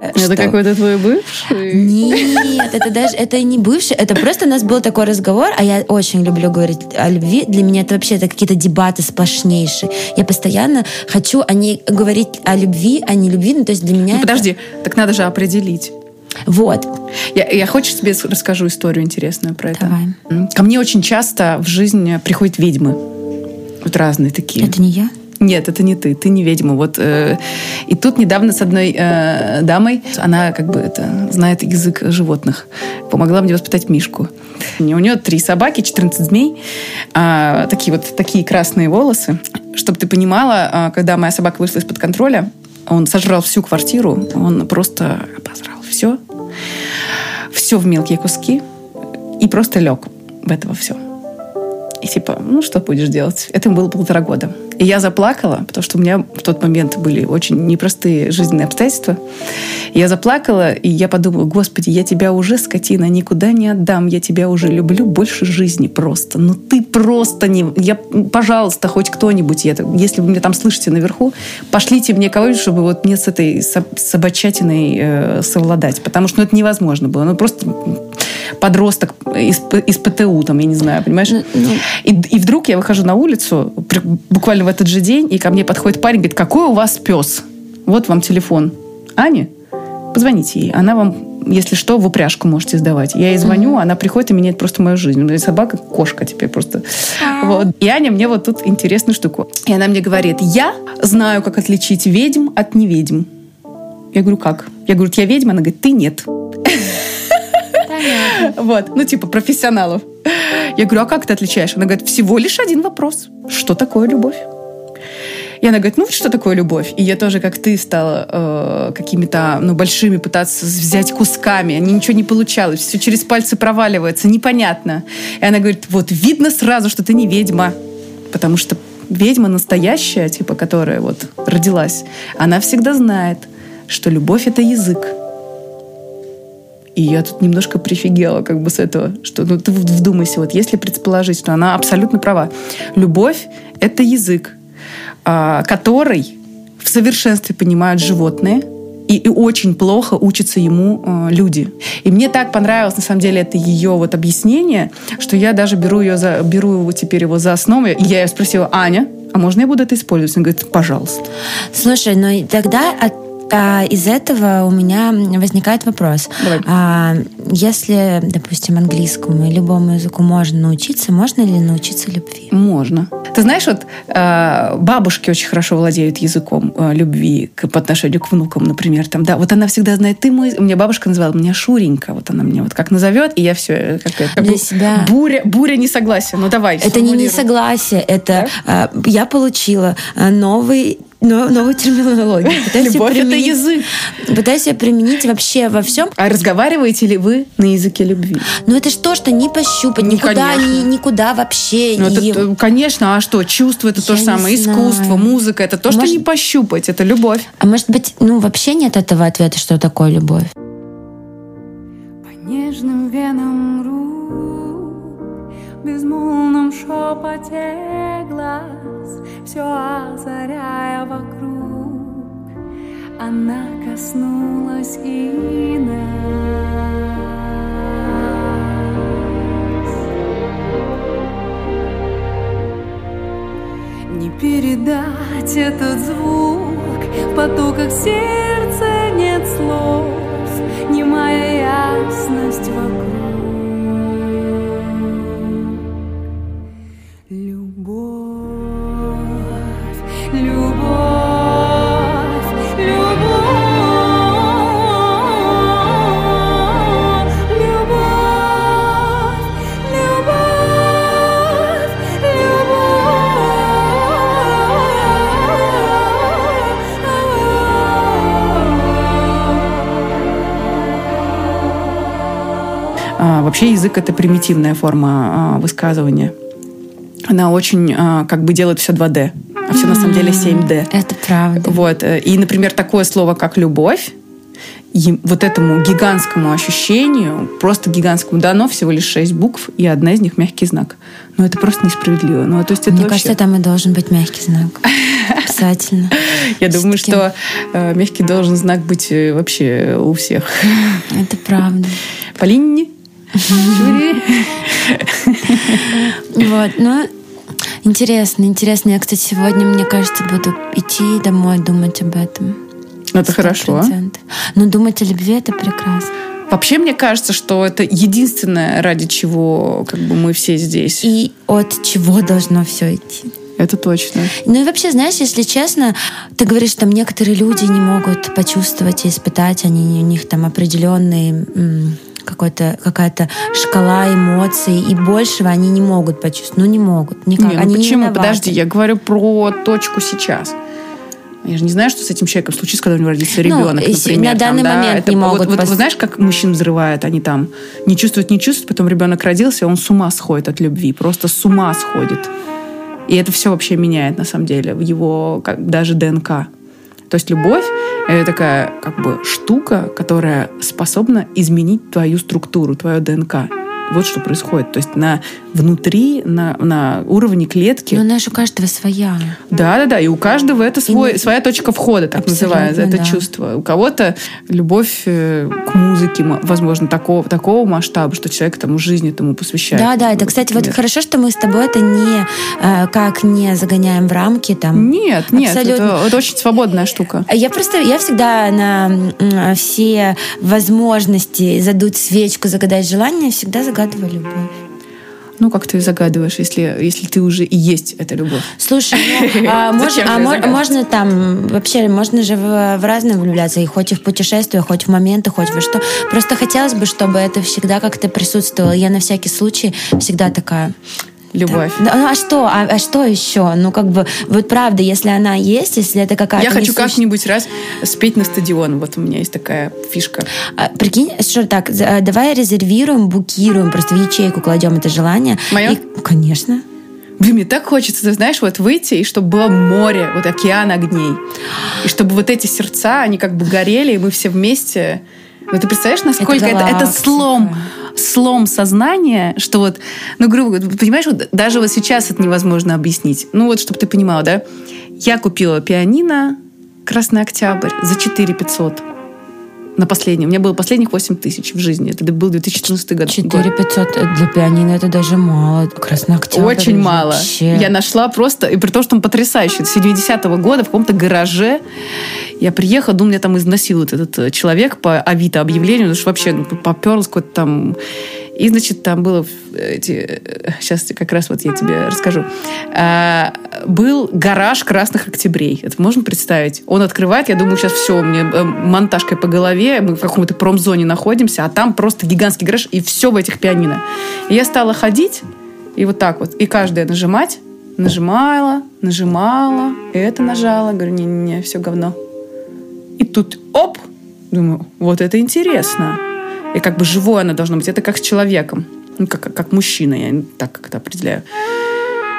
Это что- какой-то твой бывший? Нет, это даже это не бывший, это просто у нас был такой разговор, а я очень люблю говорить о любви. Для меня это вообще это какие-то дебаты сплошнейшие. Я постоянно хочу о ней говорить о любви, а не любви. Ну, то есть для меня... Ну, это- подожди, так надо же определить. Вот. Я, я хочешь тебе расскажу историю интересную про это? Давай. Ко мне очень часто в жизнь приходят ведьмы. Вот разные такие. Это не я? Нет, это не ты, ты не ведьма. Вот, э, и тут недавно с одной э, дамой, она как бы это, знает язык животных, помогла мне воспитать Мишку. У нее три собаки, 14 змей, а, такие вот такие красные волосы. Чтобы ты понимала, а, когда моя собака вышла из-под контроля, он сожрал всю квартиру, он просто обозрал все, все в мелкие куски и просто лег в этого все. И типа, ну что будешь делать? Этому было полтора года. И я заплакала, потому что у меня в тот момент были очень непростые жизненные обстоятельства. Я заплакала, и я подумала, господи, я тебя уже, скотина, никуда не отдам. Я тебя уже люблю больше жизни просто. Ну ты просто не... Я, пожалуйста, хоть кто-нибудь, я, если вы меня там слышите наверху, пошлите мне кого-нибудь, чтобы вот мне с этой со- собачатиной э, совладать. Потому что ну, это невозможно было. Ну просто подросток из, из ПТУ, там, я не знаю, понимаешь? И, и вдруг я выхожу на улицу, буквально в этот же день, и ко мне подходит парень, говорит, какой у вас пес? Вот вам телефон. Аня, позвоните ей. Она вам, если что, в упряжку можете сдавать. Я ей звоню, она приходит и меняет просто мою жизнь. У меня собака, кошка теперь просто. Вот. И Аня мне вот тут интересную штуку. И она мне говорит, я знаю, как отличить ведьм от неведьм. Я говорю, как? Я говорю, я ведьма? Она говорит, ты нет. <laughs> Вот, ну типа профессионалов. Я говорю, а как ты отличаешь? Она говорит, всего лишь один вопрос. Что такое любовь? И она говорит, ну что такое любовь? И я тоже, как ты, стала э, какими-то ну, большими пытаться взять кусками. Они ничего не получалось. Все через пальцы проваливается. Непонятно. И она говорит, вот видно сразу, что ты не ведьма. Потому что ведьма настоящая, типа, которая вот родилась, она всегда знает, что любовь — это язык. И я тут немножко прифигела как бы с этого, что ну ты вдумайся, вот если предположить, что она абсолютно права. Любовь — это язык, а, который в совершенстве понимают животные, и, и очень плохо учатся ему э, люди. И мне так понравилось, на самом деле, это ее вот объяснение, что я даже беру, ее за, беру его теперь его за основу, и я ее спросила, Аня, а можно я буду это использовать? Она говорит, пожалуйста. Слушай, ну и тогда от- а, из этого у меня возникает вопрос. Давай. А, если, допустим, английскому и любому языку можно научиться, можно ли научиться любви? Можно. Ты знаешь, вот э, бабушки очень хорошо владеют языком э, любви к, по отношению к внукам, например. Там, да, вот она всегда знает, ты мой... У меня бабушка называла меня Шуренька. Вот она меня вот как назовет, и я все... Как, это, Для бу- себя. Буря, буря не согласия. Ну давай, Это не несогласие, это а, я получила а, новый но- новую терминологию. <laughs> Пытаюсь Любовь — это применить- язык. Пытаюсь ее применить вообще во всем. А разговариваете ли вы на языке любви? Но это ж то, что не пощупать, Ну, никуда, конечно. ни- никуда вообще. Ну, это, И- э, конечно, а что? Чувство это то Я же не самое. Искусство, знаю. музыка это то, что Может- не пощупать, это любовь. А может быть, ну вообще нет этого ответа, что такое любовь? По нежным венам безмолвном шепоте глаз, все озаряя вокруг, она коснулась и нас. Не передать этот звук В потоках сердца нет слов Немая ясность вокруг вообще язык это примитивная форма а, высказывания. Она очень а, как бы делает все 2D, а все на самом деле 7D. Это правда. Вот. э, И, например, такое слово, как любовь, им- вот этому гигантскому ощущению, просто гигантскому, дано всего лишь шесть букв, и одна из них мягкий знак. Но это просто несправедливо. Ну, то есть это Мне вообще- кажется, там и должен быть мягкий знак. <laughs> Обязательно. Я думаю, что э, мягкий должен знак быть э, вообще у всех. Это правда. Полине? Вот, ну, интересно, интересно. Я, кстати, сегодня, мне кажется, буду идти домой думать об этом. Ну, Это хорошо. 100%. Но думать о любви — это прекрасно. Вообще, мне кажется, что это единственное, ради чего как бы мы все здесь. И от чего должно все идти. Это точно. Ну и вообще, знаешь, если честно, ты говоришь, что там некоторые люди не могут почувствовать и испытать, они, у них там определенный м, какой-то, какая-то шкала эмоций, и большего они не могут почувствовать. Ну, не могут. Никак. Не, ну они почему? Не виноваты. Подожди, я говорю про точку сейчас. Я же не знаю, что с этим человеком случится, когда у него родится Ну, ребенок, если например. на там, данный да, момент это не могут Вот, пос- вот знаешь, как мужчин взрывает, они там не чувствуют, не чувствуют, потом ребенок родился, он с ума сходит от любви, просто с ума сходит. И это все вообще меняет, на самом деле, его как, даже ДНК. То есть любовь — это такая как бы штука, которая способна изменить твою структуру, твою ДНК. Вот что происходит. То есть на внутри, на, на уровне клетки Но она же у каждого своя. да, да, да. И у каждого это свой, И- своя точка входа, так Абсолютно, называется, это да. чувство. У кого-то любовь э, к музыке, возможно, такого, такого масштаба, что человек тому жизни тому посвящает. Да, да, это, кстати, вот хорошо, что мы с тобой это не э, как не загоняем в рамки там. Нет, нет, Абсолютно. это, это очень свободная штука. Я просто, я всегда на все возможности задуть свечку, загадать желание, всегда загадываю любовь. Ну, как ты загадываешь, если, если ты уже и есть эта любовь. Слушай, ну, <laughs> а, а можно там вообще можно же в, в разное влюбляться, и хоть и в путешествия, хоть в моменты, хоть во что. Просто хотелось бы, чтобы это всегда как-то присутствовало. Я на всякий случай всегда такая. Любовь. Да, ну а что? А, а что еще? Ну как бы вот правда, если она есть, если это какая-то Я хочу несущая- как-нибудь раз спеть на стадион. Вот у меня есть такая фишка. А, Прикинь, что так, за- давай резервируем, букируем, просто в ячейку кладем это желание. Моё? И- конечно. Блин, мне так хочется, ты знаешь, вот выйти, и чтобы было море, вот океан огней. И чтобы вот эти сердца, они как бы горели, и мы все вместе... Вот ты представляешь, насколько это, это, галактика. слом, слом сознания, что вот, ну, грубо говоря, понимаешь, вот даже вот сейчас это невозможно объяснить. Ну, вот, чтобы ты понимала, да? Я купила пианино «Красный Октябрь» за 4 500 на последнем. У меня было последних 8 тысяч в жизни. Это был 2014 год. 4 500 для пианино это даже мало. Красный октябрь. Очень мало. вообще. Я нашла просто, и при том, что он потрясающий. С 70-го года в каком-то гараже я приехала, думаю, меня там изнасилует этот э, человек по Авито объявлению, потому что вообще ну, поперлась какой-то там... И, значит, там было эти... Сейчас как раз вот я тебе расскажу. А, Был гараж красных октябрей. Это можно представить? Он открывает, я думаю, сейчас все, мне э, монтажкой по голове, мы в каком-то промзоне находимся, а там просто гигантский гараж, и все в этих пианино. И я стала ходить, и вот так вот, и каждая нажимать, нажимала, нажимала, это нажала, говорю, не-не-не, все говно. И тут, оп, думаю, вот это интересно. И как бы живое оно должно быть. Это как с человеком. Ну, как, как мужчина, я так как это определяю.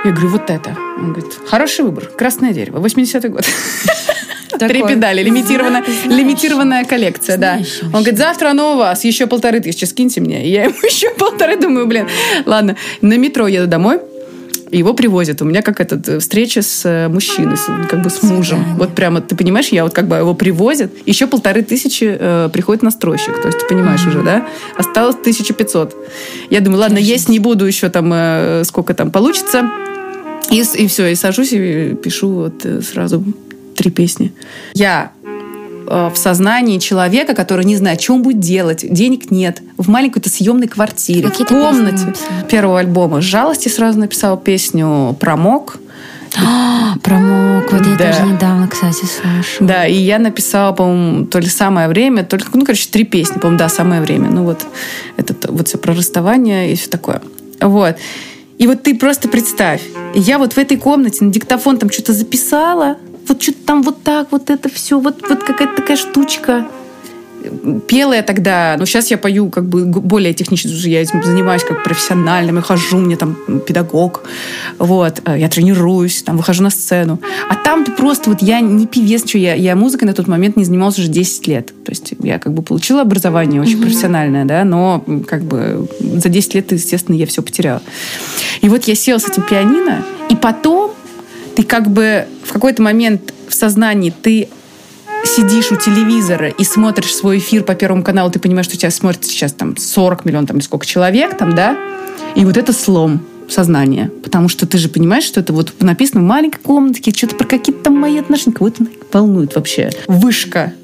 Я говорю, вот это. Он говорит, хороший выбор. Красное дерево. 80-й год. <laughs> Три педали. Лимитированная, Знаешь. лимитированная коллекция, да. Знаешь, Он говорит, завтра оно у вас. Еще полторы тысячи. Скиньте мне. Я ему <laughs> еще полторы думаю, блин. Ладно. На метро еду домой. И Его привозят. У меня как этот э, встреча с э, мужчиной, с, как бы с мужем. Свидание. Вот прямо, ты понимаешь, я вот как бы его привозят. Еще полторы тысячи э, приходит настройщик. То есть ты понимаешь уже, да? Осталось 1500. Я думаю, ладно, есть не буду еще там, э, сколько там получится. И, и все, и сажусь и пишу вот э, сразу три песни. Я э, в сознании человека, который не знает, что он будет делать, денег нет, в маленькой-то съемной квартире, Какие в ты песни комнате первого альбома «С жалости» сразу написала песню «Промок». А, Промок. Вот я Да. тоже недавно, кстати, слушала. Да, и я написала, по-моему, то ли «Самое время», то ли, ну, короче, три песни, по-моему, да, «Самое время». Ну, вот это вот все про расставание и все такое. Вот. И вот ты просто представь, я вот в этой комнате на диктофон там что-то записала, вот что-то там вот так, вот это все, вот, вот какая-то такая штучка. пела я тогда, ну, сейчас я пою как бы более технично, уже я этим занимаюсь как профессионально, я хожу, мне там педагог, вот, э, я тренируюсь, там, выхожу на сцену. А там ты просто, вот я не певец, ничего, я, я музыкой на тот момент не занималась уже 10 лет. То есть я как бы получила образование очень профессиональное, да, но как бы за 10 лет, естественно, я все потеряла. И вот я села с этим пианино, и потом ты как бы в какой-то момент в сознании ты сидишь у телевизора и смотришь свой эфир по Первому каналу, ты понимаешь, что тебя смотрит сейчас там 40 миллионов, там сколько человек там, да? И вот это слом сознания. Потому что ты же понимаешь, что это вот написано в маленькой комнатке, что-то про какие-то там мои отношения. Кого-то волнует вообще. Вышка.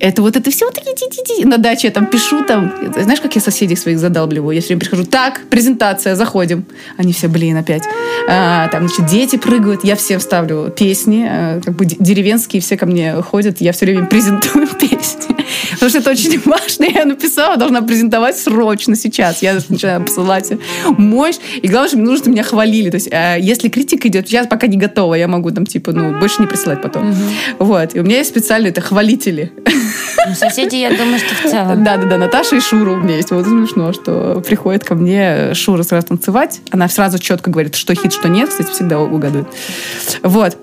Это вот это все вот эти ти-ти-ти. на даче я там пишу там. Знаешь, как я соседей своих задалбливаю? Я все время прихожу, так, презентация, заходим. Они все, блин, опять. А, там, значит, дети прыгают, я всем ставлю песни, а, как бы деревенские все ко мне ходят, я все время презентую <laughs> песни. Потому что это очень <laughs> важно. Я написала, должна презентовать срочно сейчас. Я начинаю посылать мощь. И главное, чтобы мне нужно, чтобы меня хвалили. То есть, э, если критика идет, я пока не готова, я могу там, типа, ну, больше не присылать потом. Вот. И у меня есть специально это хвалители. Ну, соседи, я думаю, что в целом. Да-да-да, Наташа и Шура у меня есть. Вот смешно, что приходит ко мне Шура сразу танцевать. Она сразу четко говорит, что хит, что нет. Кстати, всегда угадывает. Вот.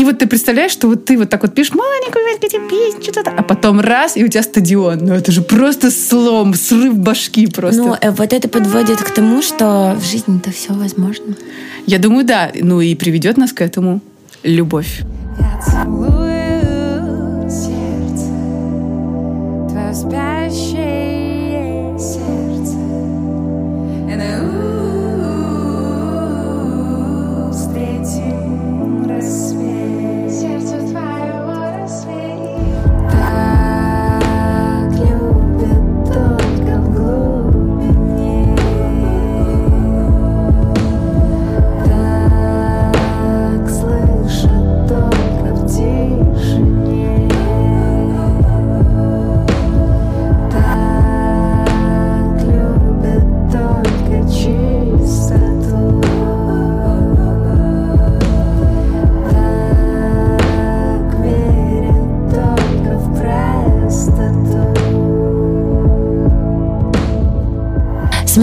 И вот ты представляешь, что вот ты вот так вот пишешь маленькую эти песни, что-то, а потом раз, и у тебя стадион. Ну это же просто слом, срыв башки просто. Ну, э, вот это подводит к тому, что в жизни-то все возможно. Я думаю, да. Ну и приведет нас к этому любовь. Я целую сердце, твое спящее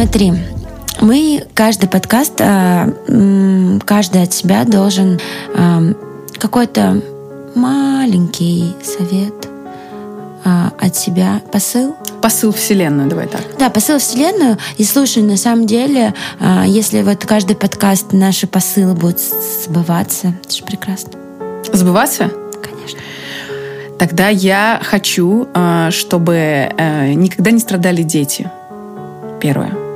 Смотри, мы каждый подкаст, а, каждый от себя должен а, какой-то маленький совет а, от себя, посыл. Посыл Вселенную, давай так. Да, посыл Вселенную. И слушай, на самом деле, если вот каждый подкаст наши посылы будут сбываться, это же прекрасно. Сбываться? Конечно. Тогда я хочу, чтобы э, никогда не страдали дети. Первое.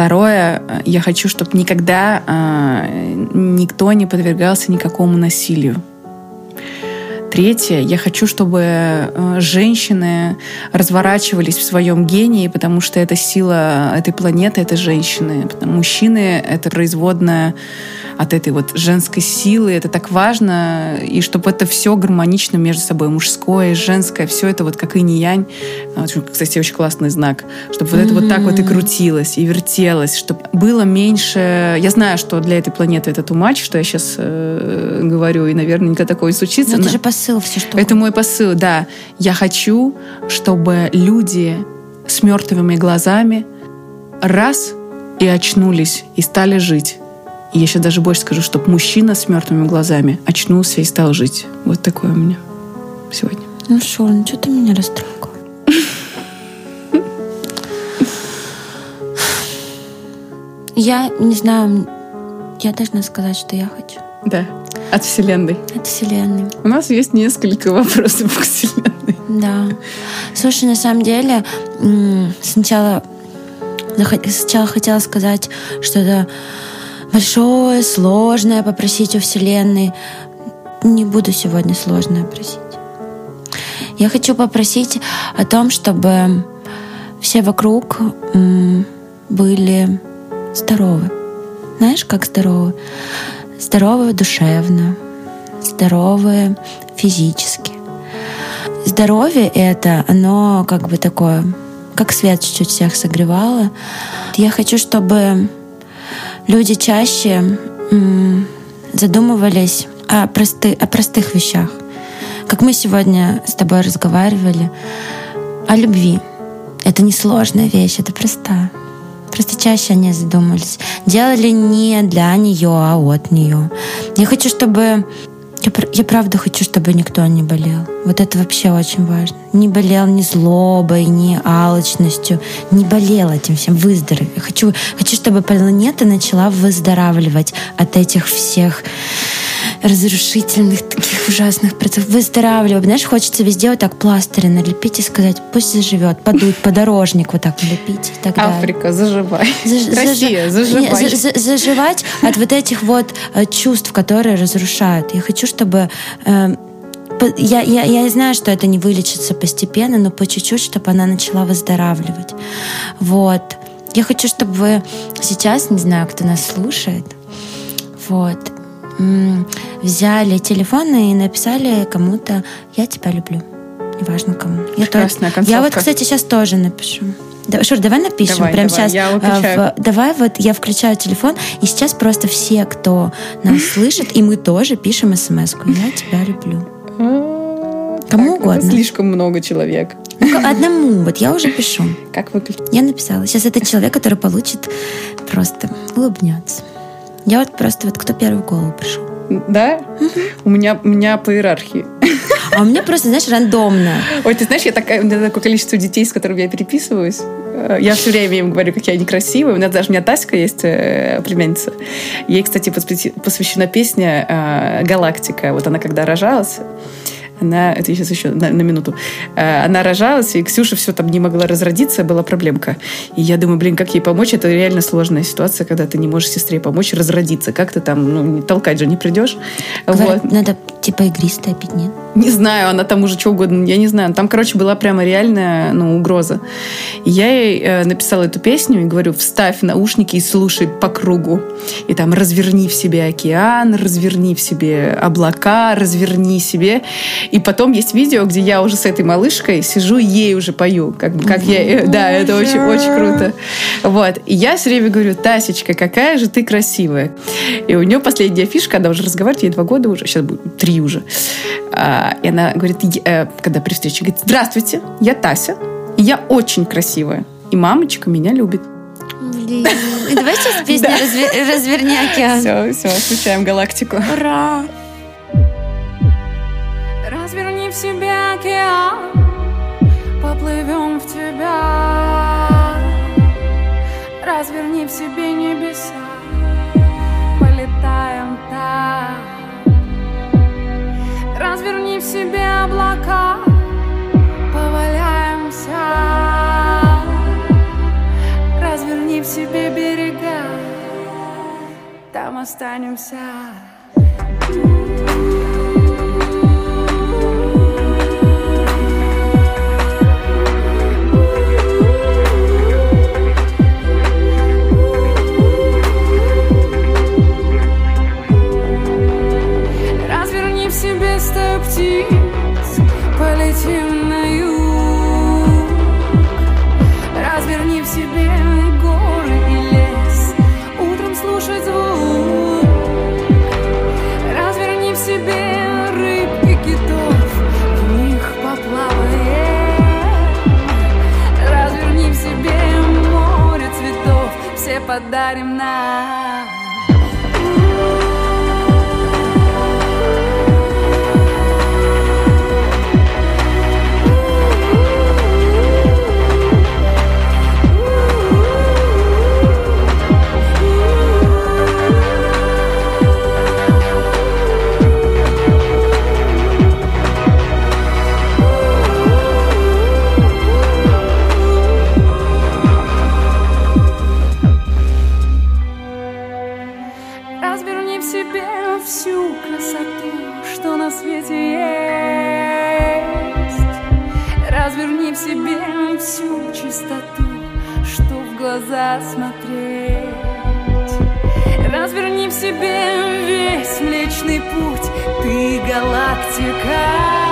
Второе, э, я хочу, чтобы никогда э, никто не подвергался никакому насилию. Третье, я хочу, чтобы э, женщины разворачивались в своем гении, потому что это сила этой планеты, это женщины. Мужчины — это производная от этой вот женской силы, это так важно, и чтобы это все гармонично между собой, мужское, женское, все это вот как и не янь. Кстати, очень классный знак, чтобы вот это вот так вот и крутилось, и вертелось, чтобы было меньше... Я знаю, что для этой планеты это much, что я сейчас говорю, и, наверное, никогда такого не случится. Но это но- же посыл, все что это мой посыл, да. Я хочу, чтобы люди с мертвыми глазами раз и очнулись, и стали жить. И я сейчас даже больше скажу, чтобы мужчина с мертвыми глазами очнулся и стал жить. Вот такое у меня сегодня. Ну что, ну что ты меня растрогал? Я не знаю, я должна сказать, что я хочу. Да, от Вселенной. От Вселенной. У нас есть несколько вопросов к Вселенной. Да. Слушай, на самом деле, сначала, сначала хотела сказать что-то большое, сложное попросить у Вселенной. Не буду сегодня сложное просить. Я хочу попросить о том, чтобы все вокруг были здоровы. Знаешь, как здоровы? Здоровы душевно, здоровы физически. Здоровье это, оно как бы такое, как свет чуть-чуть всех согревало. Я хочу, чтобы люди чаще задумывались о, просты- о простых вещах. как мы сегодня с тобой разговаривали, о любви. Это не сложная вещь, это простая. Просто чаще они задумались. Делали не для нее, а от нее. Я хочу, чтобы я, я правда хочу, чтобы никто не болел. Вот это вообще очень важно. Не болел ни злобой, ни алчностью. Не болел этим всем. Выздоровел. Хочу, хочу, чтобы планета начала выздоравливать от этих всех разрушительных, таких ужасных процессов. Выздоравливать. Знаешь, хочется везде вот так пластыри налепить и сказать, пусть заживет, подуть, подорожник вот так налепить и так далее. Африка, заживай. Заж- <laughs> Россия, зажи- заживай. за- за- заживать от вот этих вот э, чувств, которые разрушают. Я хочу, чтобы э, я, я, я знаю, что это не вылечится постепенно, но по чуть-чуть, чтобы она начала выздоравливать. Вот. Я хочу, чтобы вы сейчас, не знаю, кто нас слушает, вот, взяли телефон и написали кому-то «Я тебя люблю». Неважно кому. Я, Прекрасная тоже- я вот, кстати, сейчас тоже напишу. Да, Шур, давай напишем Давай, прямо давай, сейчас. я э, выключаю. в- давай вот я включаю телефон, и сейчас просто все, кто нас <laughs> слышит, и мы тоже пишем смс -ку. Я тебя люблю. Кому Так, угодно. Слишком много человек. Ну, одному, вот я уже пишу. Как выключить? Я написала. Сейчас это человек, который получит, просто улыбнется. Я вот просто вот кто первый в голову пришел. Да? У меня, у меня по иерархии. А у меня просто, знаешь, рандомно. Ой, ты знаешь, я такая, у меня такое количество детей, с которыми я переписываюсь. Э, Я все время им говорю, какие они красивые. У меня даже у меня Таська есть, э, племянница. Ей, кстати, посвящена песня э, «Галактика». Вот она когда рожалась, она, это сейчас еще на, на минуту, Э, она рожалась, и Ксюша все там не могла разродиться, была проблемка. И я думаю, блин, как ей помочь? Это реально сложная ситуация, когда ты не можешь сестре помочь разродиться. Как ты там, ну, не- толкать же не придешь. Говорят, Вот. надо типа игристое пить, нет? Не знаю, она там уже что угодно, я не знаю. Там, короче, была прямо реальная ну, угроза. И я ей э, написала эту песню и говорю, вставь наушники и слушай по кругу. И там разверни в себе океан, разверни в себе облака, разверни себе. И потом есть видео, где я уже с этой малышкой сижу и ей уже пою. Как, как я, <laughs> да, это очень, очень круто. Вот. И я все время говорю, Тасечка, какая же ты красивая. И у нее последняя фишка, она уже разговаривает, ей два года уже, сейчас будет три уже. А, и она говорит, «Я- э, когда при встрече, говорит, здравствуйте, я Тася, и я очень красивая. И мамочка меня любит. Блин. И давай сейчас песня Да. «Разве- «Разверни океан». Все, все, включаем галактику. Ура! В себе океан, поплывем в тебя. Разверни в себе небеса, полетаем там. Разверни в себе облака, поваляемся. Разверни в себе берега, там останемся. Все подарим Разверни в себе всю красоту, что на свете есть. Разверни в себе всю чистоту, что в глаза смотреть. Разверни в себе весь Млечный Путь, ты галактика.